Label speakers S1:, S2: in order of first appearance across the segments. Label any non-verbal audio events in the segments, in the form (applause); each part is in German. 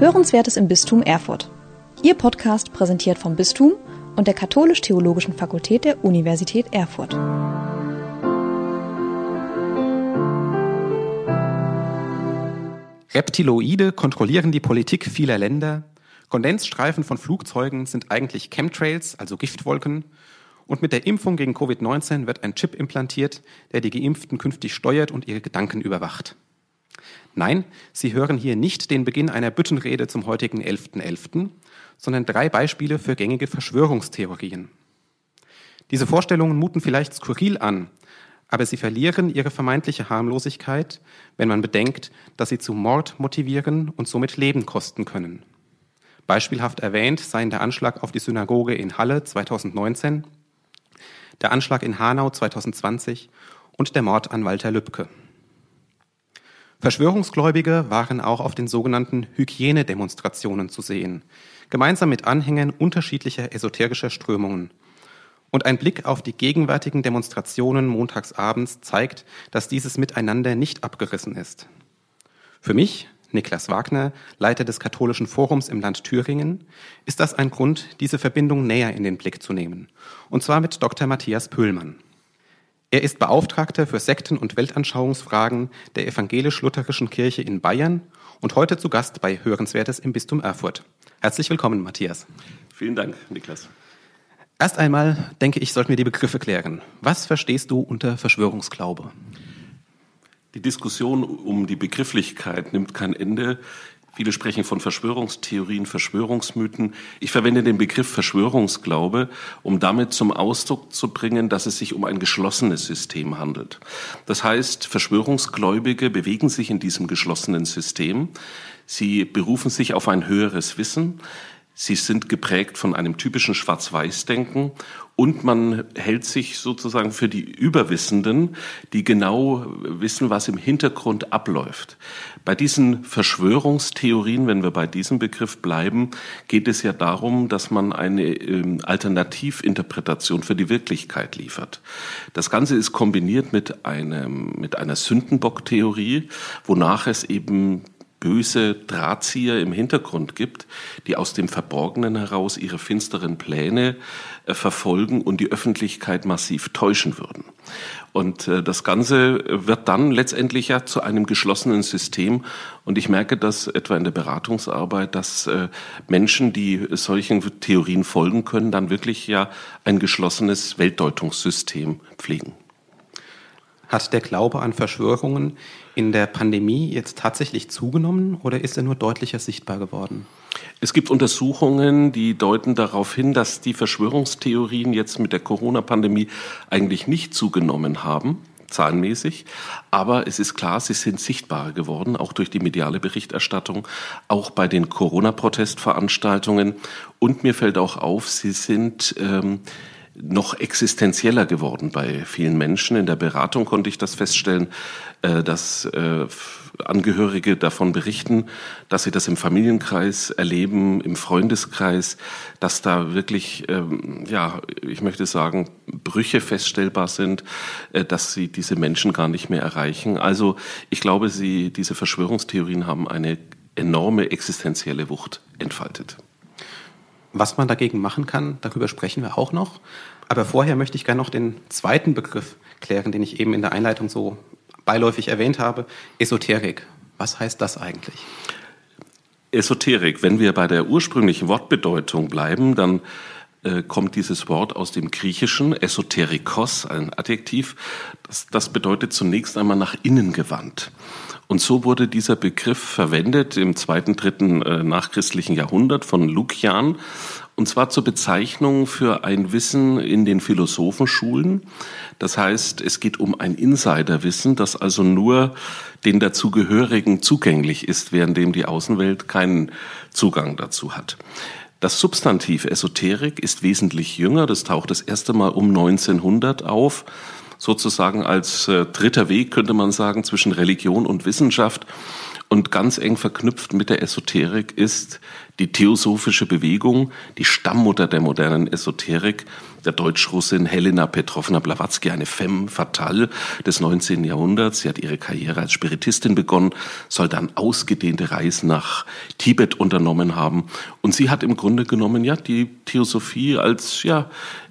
S1: Hörenswertes im Bistum Erfurt. Ihr Podcast präsentiert vom Bistum und der Katholisch-Theologischen Fakultät der Universität Erfurt.
S2: Reptiloide kontrollieren die Politik vieler Länder. Kondensstreifen von Flugzeugen sind eigentlich Chemtrails, also Giftwolken. Und mit der Impfung gegen Covid-19 wird ein Chip implantiert, der die Geimpften künftig steuert und ihre Gedanken überwacht. Nein, Sie hören hier nicht den Beginn einer Büttenrede zum heutigen 11.11., .11., sondern drei Beispiele für gängige Verschwörungstheorien. Diese Vorstellungen muten vielleicht skurril an, aber sie verlieren ihre vermeintliche Harmlosigkeit, wenn man bedenkt, dass sie zu Mord motivieren und somit Leben kosten können. Beispielhaft erwähnt seien der Anschlag auf die Synagoge in Halle 2019, der Anschlag in Hanau 2020 und der Mord an Walter Lübcke. Verschwörungsgläubige waren auch auf den sogenannten Hygienedemonstrationen zu sehen, gemeinsam mit Anhängern unterschiedlicher esoterischer Strömungen. Und ein Blick auf die gegenwärtigen Demonstrationen montagsabends zeigt, dass dieses Miteinander nicht abgerissen ist. Für mich, Niklas Wagner, Leiter des Katholischen Forums im Land Thüringen, ist das ein Grund, diese Verbindung näher in den Blick zu nehmen. Und zwar mit Dr. Matthias Pöhlmann. Er ist Beauftragter für Sekten- und Weltanschauungsfragen der Evangelisch-Lutherischen Kirche in Bayern und heute zu Gast bei Hörenswertes im Bistum Erfurt. Herzlich willkommen, Matthias.
S3: Vielen Dank, Niklas.
S2: Erst einmal denke ich, sollten wir die Begriffe klären. Was verstehst du unter Verschwörungsglaube?
S3: Die Diskussion um die Begrifflichkeit nimmt kein Ende. Viele sprechen von Verschwörungstheorien, Verschwörungsmythen. Ich verwende den Begriff Verschwörungsglaube, um damit zum Ausdruck zu bringen, dass es sich um ein geschlossenes System handelt. Das heißt, Verschwörungsgläubige bewegen sich in diesem geschlossenen System. Sie berufen sich auf ein höheres Wissen. Sie sind geprägt von einem typischen Schwarz-Weiß-Denken und man hält sich sozusagen für die Überwissenden, die genau wissen, was im Hintergrund abläuft. Bei diesen Verschwörungstheorien, wenn wir bei diesem Begriff bleiben, geht es ja darum, dass man eine ähm, Alternativinterpretation für die Wirklichkeit liefert. Das Ganze ist kombiniert mit einem, mit einer Sündenbock-Theorie, wonach es eben böse Drahtzieher im Hintergrund gibt, die aus dem Verborgenen heraus ihre finsteren Pläne äh, verfolgen und die Öffentlichkeit massiv täuschen würden. Und äh, das Ganze wird dann letztendlich ja zu einem geschlossenen System. Und ich merke das etwa in der Beratungsarbeit, dass äh, Menschen, die solchen Theorien folgen können, dann wirklich ja ein geschlossenes Weltdeutungssystem pflegen.
S2: Hat der Glaube an Verschwörungen in der Pandemie jetzt tatsächlich zugenommen oder ist er nur deutlicher sichtbar geworden?
S3: Es gibt Untersuchungen, die deuten darauf hin, dass die Verschwörungstheorien jetzt mit der Corona-Pandemie eigentlich nicht zugenommen haben zahlenmäßig. Aber es ist klar, sie sind sichtbarer geworden, auch durch die mediale Berichterstattung, auch bei den Corona-Protestveranstaltungen. Und mir fällt auch auf, sie sind ähm, noch existenzieller geworden bei vielen Menschen. In der Beratung konnte ich das feststellen, äh, dass äh, Angehörige davon berichten, dass sie das im Familienkreis erleben, im Freundeskreis, dass da wirklich, ähm, ja, ich möchte sagen, Brüche feststellbar sind, äh, dass sie diese Menschen gar nicht mehr erreichen. Also ich glaube, sie, diese Verschwörungstheorien haben eine enorme existenzielle Wucht entfaltet.
S2: Was man dagegen machen kann, darüber sprechen wir auch noch. Aber vorher möchte ich gerne noch den zweiten Begriff klären, den ich eben in der Einleitung so beiläufig erwähnt habe. Esoterik. Was heißt das eigentlich?
S3: Esoterik, wenn wir bei der ursprünglichen Wortbedeutung bleiben, dann äh, kommt dieses Wort aus dem Griechischen, Esoterikos, ein Adjektiv. Das, das bedeutet zunächst einmal nach innen gewandt. Und so wurde dieser Begriff verwendet im zweiten, dritten äh, nachchristlichen Jahrhundert von Lukian, und zwar zur Bezeichnung für ein Wissen in den Philosophenschulen. Das heißt, es geht um ein Insiderwissen, das also nur den dazugehörigen zugänglich ist, währenddem die Außenwelt keinen Zugang dazu hat. Das Substantiv Esoterik ist wesentlich jünger. Das taucht das erste Mal um 1900 auf sozusagen als äh, dritter Weg, könnte man sagen, zwischen Religion und Wissenschaft. Und ganz eng verknüpft mit der Esoterik ist die theosophische Bewegung, die Stammmutter der modernen Esoterik, der Deutsch-Russin Helena Petrovna Blavatsky, eine femme fatale des 19. Jahrhunderts. Sie hat ihre Karriere als Spiritistin begonnen, soll dann ausgedehnte Reisen nach Tibet unternommen haben. Und sie hat im Grunde genommen ja die Theosophie als ja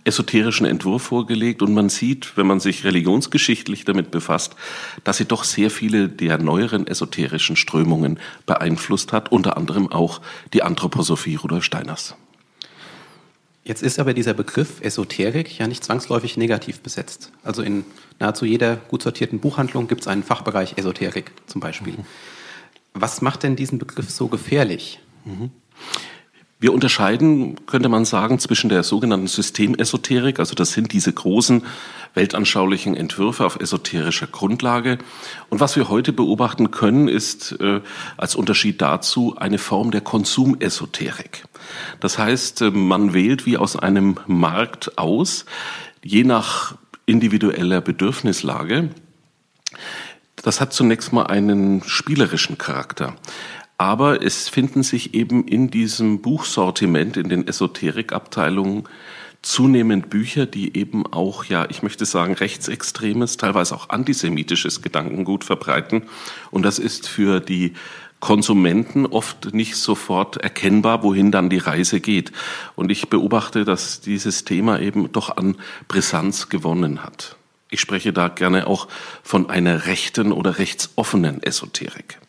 S3: esoterischen Entwurf vorgelegt und man sieht, wenn man sich religionsgeschichtlich damit befasst, dass sie doch sehr viele der neueren esoterischen Strömungen beeinflusst hat, unter anderem auch die Anthroposophie Rudolf Steiners.
S2: Jetzt ist aber dieser Begriff Esoterik ja nicht zwangsläufig negativ besetzt. Also in nahezu jeder gut sortierten Buchhandlung gibt es einen Fachbereich Esoterik zum Beispiel. Mhm. Was macht denn diesen Begriff so gefährlich? Mhm.
S3: Wir unterscheiden, könnte man sagen, zwischen der sogenannten Systemesoterik, also das sind diese großen weltanschaulichen Entwürfe auf esoterischer Grundlage. Und was wir heute beobachten können, ist äh, als Unterschied dazu eine Form der Konsumesoterik. Das heißt, äh, man wählt wie aus einem Markt aus, je nach individueller Bedürfnislage. Das hat zunächst mal einen spielerischen Charakter. Aber es finden sich eben in diesem Buchsortiment, in den Esoterikabteilungen, zunehmend Bücher, die eben auch, ja, ich möchte sagen, rechtsextremes, teilweise auch antisemitisches Gedankengut verbreiten. Und das ist für die Konsumenten oft nicht sofort erkennbar, wohin dann die Reise geht. Und ich beobachte, dass dieses Thema eben doch an Brisanz gewonnen hat. Ich spreche da gerne auch von einer rechten oder rechtsoffenen Esoterik.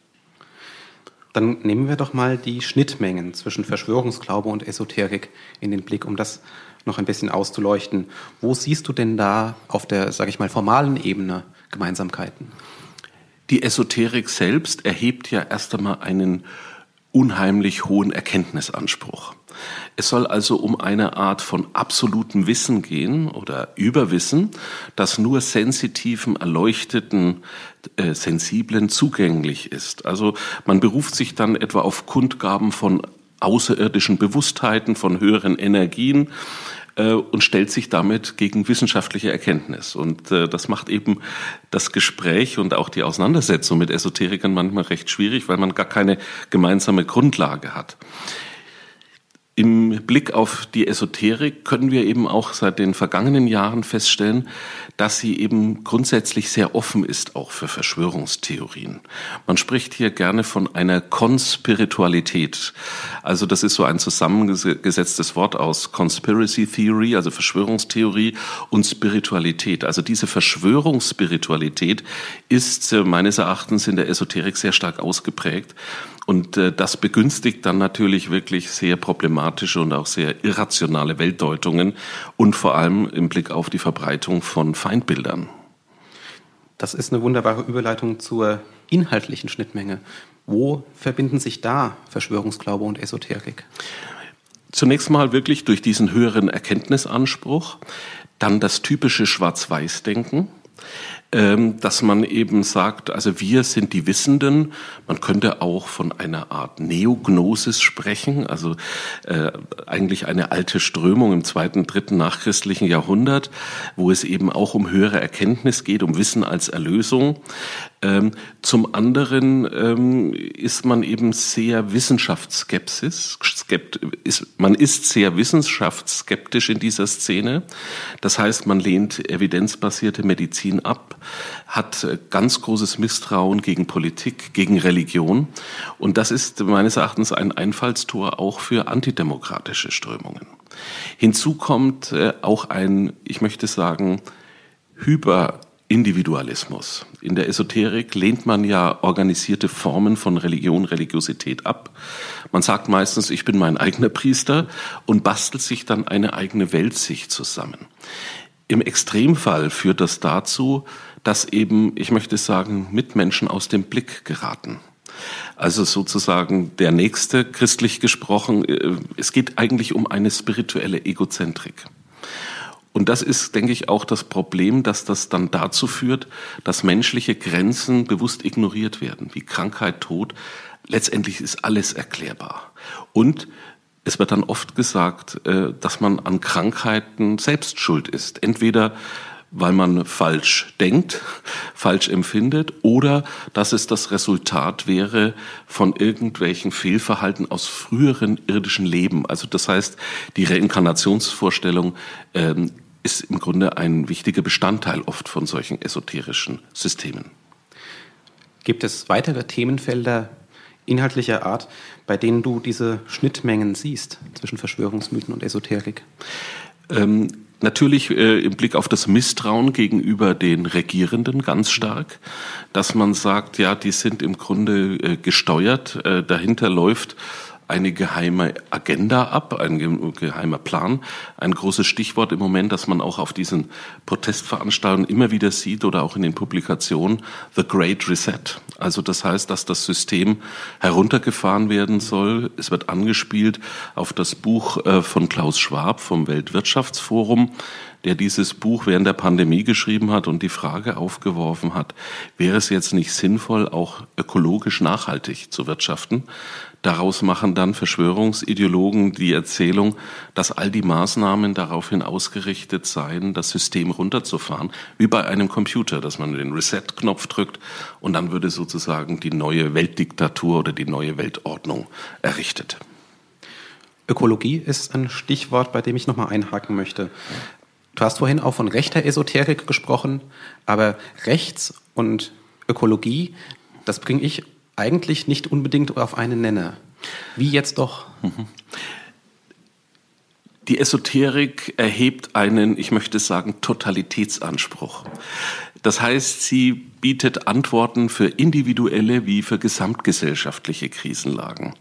S2: Dann nehmen wir doch mal die Schnittmengen zwischen Verschwörungsglaube und Esoterik in den Blick, um das noch ein bisschen auszuleuchten. Wo siehst du denn da auf der, sage ich mal, formalen Ebene Gemeinsamkeiten?
S3: Die Esoterik selbst erhebt ja erst einmal einen unheimlich hohen Erkenntnisanspruch. Es soll also um eine Art von absolutem Wissen gehen oder Überwissen, das nur sensitiven, erleuchteten, äh, sensiblen zugänglich ist. Also man beruft sich dann etwa auf Kundgaben von außerirdischen Bewusstheiten, von höheren Energien äh, und stellt sich damit gegen wissenschaftliche Erkenntnis. Und äh, das macht eben das Gespräch und auch die Auseinandersetzung mit Esoterikern manchmal recht schwierig, weil man gar keine gemeinsame Grundlage hat. Im Blick auf die Esoterik können wir eben auch seit den vergangenen Jahren feststellen, dass sie eben grundsätzlich sehr offen ist, auch für Verschwörungstheorien. Man spricht hier gerne von einer Konspiritualität. Also das ist so ein zusammengesetztes Wort aus Conspiracy Theory, also Verschwörungstheorie und Spiritualität. Also diese Verschwörungsspiritualität ist äh, meines Erachtens in der Esoterik sehr stark ausgeprägt. Und äh, das begünstigt dann natürlich wirklich sehr problematische und auch sehr irrationale Weltdeutungen und vor allem im Blick auf die Verbreitung von Feindbildern.
S2: Das ist eine wunderbare Überleitung zur inhaltlichen Schnittmenge. Wo verbinden sich da Verschwörungsglaube und Esoterik?
S3: Zunächst mal wirklich durch diesen höheren Erkenntnisanspruch, dann das typische Schwarz-Weiß-Denken, dass man eben sagt, also wir sind die Wissenden. Man könnte auch von einer Art Neognosis sprechen, also äh, eigentlich eine alte Strömung im zweiten, dritten nachchristlichen Jahrhundert, wo es eben auch um höhere Erkenntnis geht, um Wissen als Erlösung. Ähm, zum anderen ähm, ist man eben sehr wissenschaftsskeptisch. Ist, man ist sehr wissenschaftsskeptisch in dieser Szene. Das heißt, man lehnt evidenzbasierte Medizin ab, hat ganz großes Misstrauen gegen Politik, gegen Religion. Und das ist meines Erachtens ein Einfallstor auch für antidemokratische Strömungen. Hinzu kommt äh, auch ein, ich möchte sagen, Hyper Individualismus. In der Esoterik lehnt man ja organisierte Formen von Religion, Religiosität ab. Man sagt meistens, ich bin mein eigener Priester und bastelt sich dann eine eigene Weltsicht zusammen. Im Extremfall führt das dazu, dass eben, ich möchte sagen, Mitmenschen aus dem Blick geraten. Also sozusagen der nächste, christlich gesprochen, äh, es geht eigentlich um eine spirituelle Egozentrik. Und das ist, denke ich, auch das Problem, dass das dann dazu führt, dass menschliche Grenzen bewusst ignoriert werden, wie Krankheit, Tod. Letztendlich ist alles erklärbar. Und es wird dann oft gesagt, äh, dass man an Krankheiten selbst schuld ist. Entweder weil man falsch denkt, falsch empfindet oder dass es das Resultat wäre von irgendwelchen Fehlverhalten aus früheren irdischen Leben. Also das heißt, die Reinkarnationsvorstellung ähm, ist im Grunde ein wichtiger Bestandteil oft von solchen esoterischen Systemen.
S2: Gibt es weitere Themenfelder inhaltlicher Art, bei denen du diese Schnittmengen siehst zwischen Verschwörungsmythen und Esoterik?
S3: Ähm, natürlich äh, im Blick auf das Misstrauen gegenüber den Regierenden ganz stark, dass man sagt, ja, die sind im Grunde äh, gesteuert, äh, dahinter läuft eine geheime Agenda ab, ein geheimer Plan. Ein großes Stichwort im Moment, das man auch auf diesen Protestveranstaltungen immer wieder sieht oder auch in den Publikationen, The Great Reset. Also das heißt, dass das System heruntergefahren werden soll. Es wird angespielt auf das Buch äh, von Klaus Schwab vom Weltwirtschaftsforum, der dieses Buch während der Pandemie geschrieben hat und die Frage aufgeworfen hat, wäre es jetzt nicht sinnvoll, auch ökologisch nachhaltig zu wirtschaften? Daraus machen dann Verschwörungsideologen die Erzählung, dass all die Maßnahmen daraufhin ausgerichtet seien, das System runterzufahren, wie bei einem Computer, dass man den Reset-Knopf drückt und dann würde sozusagen die neue Weltdiktatur oder die neue Weltordnung errichtet.
S2: Ökologie ist ein Stichwort, bei dem ich nochmal einhaken möchte. Du hast vorhin auch von rechter Esoterik gesprochen, aber rechts und Ökologie, das bringe ich eigentlich nicht unbedingt auf einen Nenner. Wie jetzt doch?
S3: Die Esoterik erhebt einen, ich möchte sagen, Totalitätsanspruch. Das heißt, sie bietet Antworten für individuelle wie für gesamtgesellschaftliche Krisenlagen.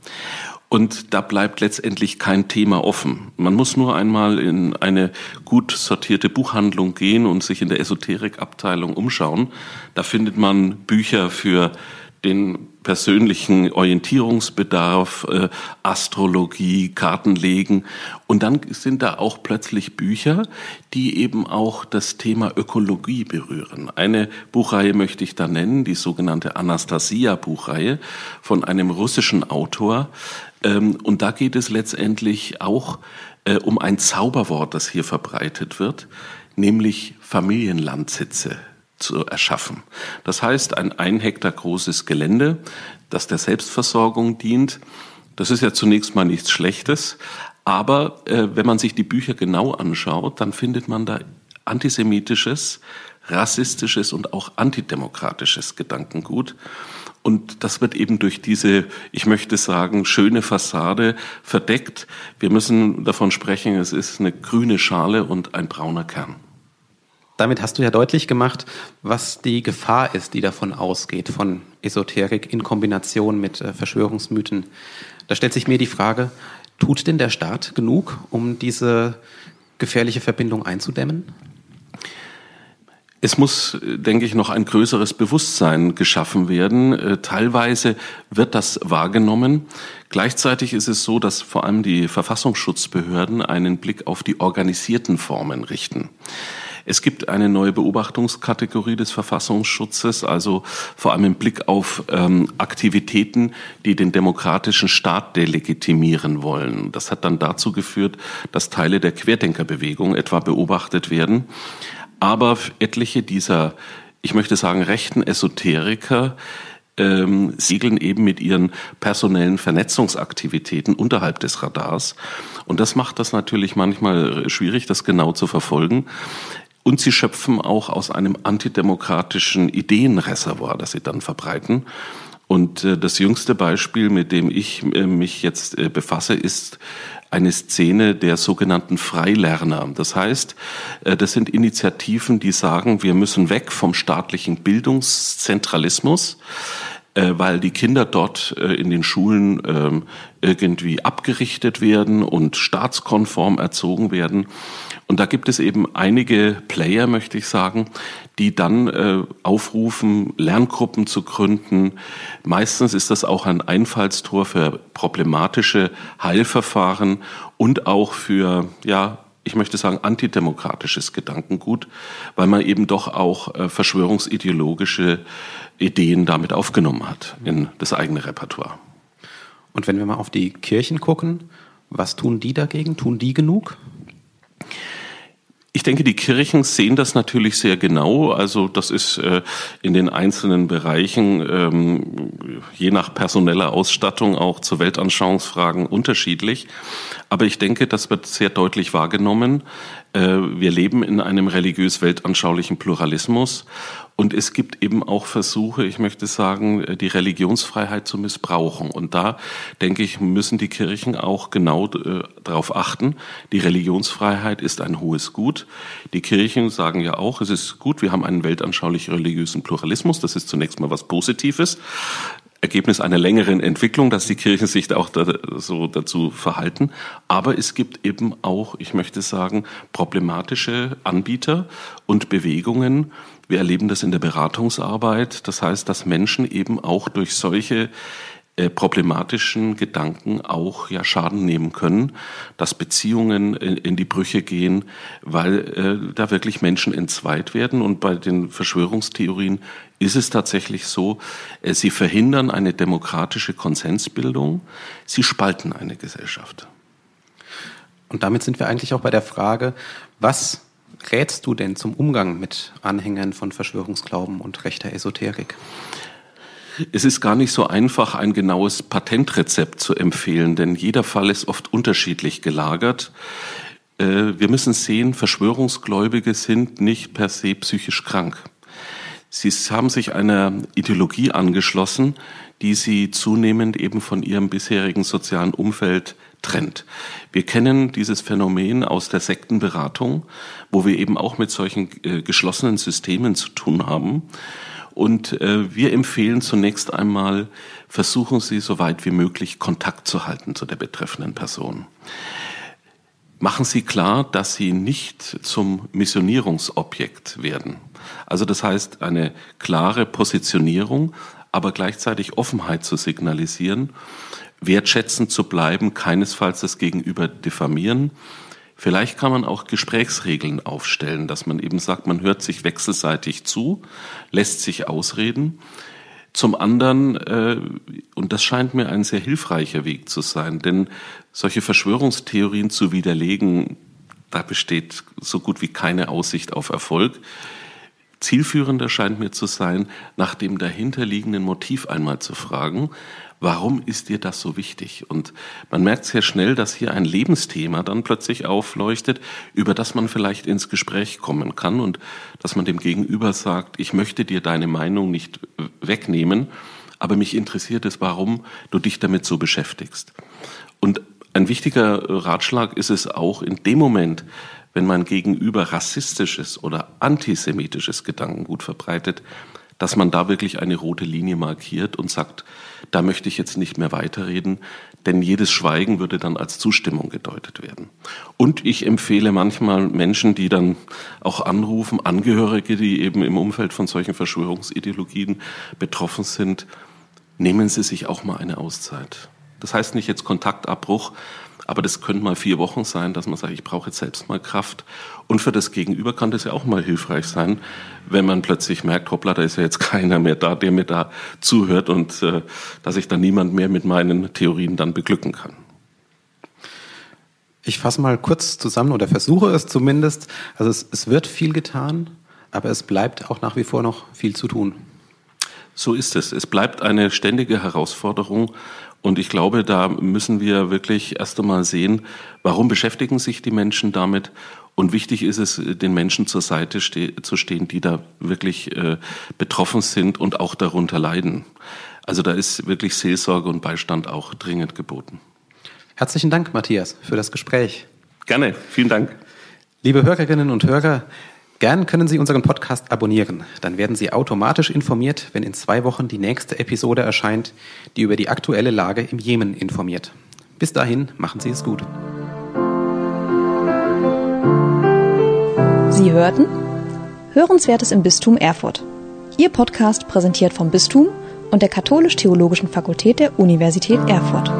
S3: Und da bleibt letztendlich kein Thema offen. Man muss nur einmal in eine gut sortierte Buchhandlung gehen und sich in der Esoterikabteilung umschauen. Da findet man Bücher für den persönlichen Orientierungsbedarf, äh, Astrologie, Kartenlegen. Und dann sind da auch plötzlich Bücher, die eben auch das Thema Ökologie berühren. Eine Buchreihe möchte ich da nennen, die sogenannte Anastasia-Buchreihe von einem russischen Autor. Ähm, und da geht es letztendlich auch äh, um ein Zauberwort, das hier verbreitet wird, nämlich Familienlandsitze zu erschaffen. Das heißt, ein ein Hektar großes Gelände, das der Selbstversorgung dient. Das ist ja zunächst mal nichts Schlechtes, aber äh, wenn man sich die Bücher genau anschaut, dann findet man da antisemitisches, rassistisches und auch antidemokratisches Gedankengut. Und das wird eben durch diese, ich möchte sagen, schöne Fassade verdeckt. Wir müssen davon sprechen, es ist eine grüne Schale und ein brauner Kern.
S2: Damit hast du ja deutlich gemacht, was die Gefahr ist, die davon ausgeht, von Esoterik in Kombination mit äh, Verschwörungsmythen. Da stellt sich mir die Frage, tut denn der Staat genug, um diese gefährliche Verbindung einzudämmen?
S3: Es muss, denke ich, noch ein größeres Bewusstsein geschaffen werden. Äh, teilweise wird das wahrgenommen. Gleichzeitig ist es so, dass vor allem die Verfassungsschutzbehörden einen Blick auf die organisierten Formen richten. Es gibt eine neue Beobachtungskategorie des Verfassungsschutzes, also vor allem im Blick auf ähm, Aktivitäten, die den demokratischen Staat delegitimieren wollen. Das hat dann dazu geführt, dass Teile der Querdenkerbewegung etwa beobachtet werden. Aber etliche dieser, ich möchte sagen, rechten Esoteriker ähm, segeln eben mit ihren personellen Vernetzungsaktivitäten unterhalb des Radars. Und das macht das natürlich manchmal schwierig, das genau zu verfolgen. Und sie schöpfen auch aus einem antidemokratischen Ideenreservoir, das sie dann verbreiten. Und äh, das jüngste Beispiel, mit dem ich äh, mich jetzt äh, befasse, ist eine Szene der sogenannten Freilerner. Das heißt, das sind Initiativen, die sagen, wir müssen weg vom staatlichen Bildungszentralismus weil die Kinder dort in den Schulen ähm, irgendwie abgerichtet werden und staatskonform erzogen werden. Und da gibt es eben einige Player, möchte ich sagen, die dann äh, aufrufen, Lerngruppen zu gründen. Meistens ist das auch ein Einfallstor für problematische Heilverfahren und auch für, ja, ich möchte sagen, antidemokratisches Gedankengut, weil man eben doch auch äh, verschwörungsideologische Ideen damit aufgenommen hat in das eigene Repertoire.
S2: Und wenn wir mal auf die Kirchen gucken, was tun die dagegen? Tun die genug?
S3: Ich denke, die Kirchen sehen das natürlich sehr genau. Also das ist äh, in den einzelnen Bereichen ähm, je nach personeller Ausstattung auch zu Weltanschauungsfragen unterschiedlich. Aber ich denke, das wird sehr deutlich wahrgenommen. Äh, wir leben in einem religiös-weltanschaulichen Pluralismus und es gibt eben auch Versuche, ich möchte sagen, die Religionsfreiheit zu missbrauchen. Und da, denke ich, müssen die Kirchen auch genau äh, darauf achten. Die Religionsfreiheit ist ein hohes Gut. Die Kirchen sagen ja auch, es ist gut, wir haben einen weltanschaulich religiösen Pluralismus. Das ist zunächst mal was Positives. Ergebnis einer längeren Entwicklung, dass die Kirchen sich auch da, so dazu verhalten. Aber es gibt eben auch, ich möchte sagen, problematische Anbieter und Bewegungen, wir erleben das in der Beratungsarbeit. Das heißt, dass Menschen eben auch durch solche äh, problematischen Gedanken auch ja Schaden nehmen können, dass Beziehungen in, in die Brüche gehen, weil äh, da wirklich Menschen entzweit werden. Und bei den Verschwörungstheorien ist es tatsächlich so, äh, sie verhindern eine demokratische Konsensbildung, sie spalten eine Gesellschaft.
S2: Und damit sind wir eigentlich auch bei der Frage, was rätst du denn zum Umgang mit Anhängern von Verschwörungsglauben und rechter Esoterik?
S3: Es ist gar nicht so einfach, ein genaues Patentrezept zu empfehlen, denn jeder Fall ist oft unterschiedlich gelagert. Äh, wir müssen sehen, Verschwörungsgläubige sind nicht per se psychisch krank. Sie haben sich einer Ideologie angeschlossen, die sie zunehmend eben von ihrem bisherigen sozialen Umfeld trennt. Wir kennen dieses Phänomen aus der Sektenberatung, wo wir eben auch mit solchen äh, geschlossenen Systemen zu tun haben. Und äh, wir empfehlen zunächst einmal, versuchen Sie so weit wie möglich Kontakt zu halten zu der betreffenden Person. Machen Sie klar, dass Sie nicht zum Missionierungsobjekt werden. Also das heißt, eine klare Positionierung, aber gleichzeitig Offenheit zu signalisieren wertschätzend zu bleiben, keinesfalls das Gegenüber diffamieren. Vielleicht kann man auch Gesprächsregeln aufstellen, dass man eben sagt, man hört sich wechselseitig zu, lässt sich ausreden. Zum anderen, äh, und das scheint mir ein sehr hilfreicher Weg zu sein, denn solche Verschwörungstheorien zu widerlegen, da besteht so gut wie keine Aussicht auf Erfolg. Zielführender scheint mir zu sein, nach dem dahinterliegenden Motiv einmal zu fragen, warum ist dir das so wichtig? Und man merkt sehr schnell, dass hier ein Lebensthema dann plötzlich aufleuchtet, über das man vielleicht ins Gespräch kommen kann und dass man dem Gegenüber sagt, ich möchte dir deine Meinung nicht wegnehmen, aber mich interessiert es, warum du dich damit so beschäftigst. Und ein wichtiger Ratschlag ist es auch in dem Moment, wenn man gegenüber rassistisches oder antisemitisches Gedankengut verbreitet, dass man da wirklich eine rote Linie markiert und sagt, da möchte ich jetzt nicht mehr weiterreden, denn jedes Schweigen würde dann als Zustimmung gedeutet werden. Und ich empfehle manchmal Menschen, die dann auch anrufen, Angehörige, die eben im Umfeld von solchen Verschwörungsideologien betroffen sind, nehmen Sie sich auch mal eine Auszeit. Das heißt nicht jetzt Kontaktabbruch, aber das können mal vier Wochen sein, dass man sagt, ich brauche jetzt selbst mal Kraft. Und für das Gegenüber kann das ja auch mal hilfreich sein, wenn man plötzlich merkt, hoppla, da ist ja jetzt (laughs) keiner mehr da, der mir da zuhört und äh, dass ich dann niemand mehr mit meinen Theorien dann beglücken kann.
S2: Ich fasse mal kurz zusammen oder versuche es zumindest. Also es, es wird viel getan, aber es bleibt auch nach wie vor noch viel zu tun.
S3: So ist es. Es bleibt eine ständige Herausforderung und ich glaube, da müssen wir wirklich erst einmal sehen, warum beschäftigen sich die Menschen damit und wichtig ist es, den Menschen zur Seite ste zu stehen, die da wirklich äh, betroffen sind und auch darunter leiden. Also da ist wirklich Seelsorge und Beistand auch dringend geboten.
S2: Herzlichen Dank, Matthias, für das Gespräch.
S3: Gerne, vielen Dank.
S2: Liebe Hörerinnen und Hörer, Gern können Sie unseren Podcast abonnieren. Dann werden Sie automatisch informiert, wenn in zwei Wochen die nächste Episode erscheint, die über die aktuelle Lage im Jemen informiert. Bis dahin, machen Sie es gut.
S1: Sie hörten Hörenswertes im Bistum Erfurt. Ihr Podcast präsentiert vom Bistum und der Katholisch-Theologischen Fakultät der Universität Erfurt.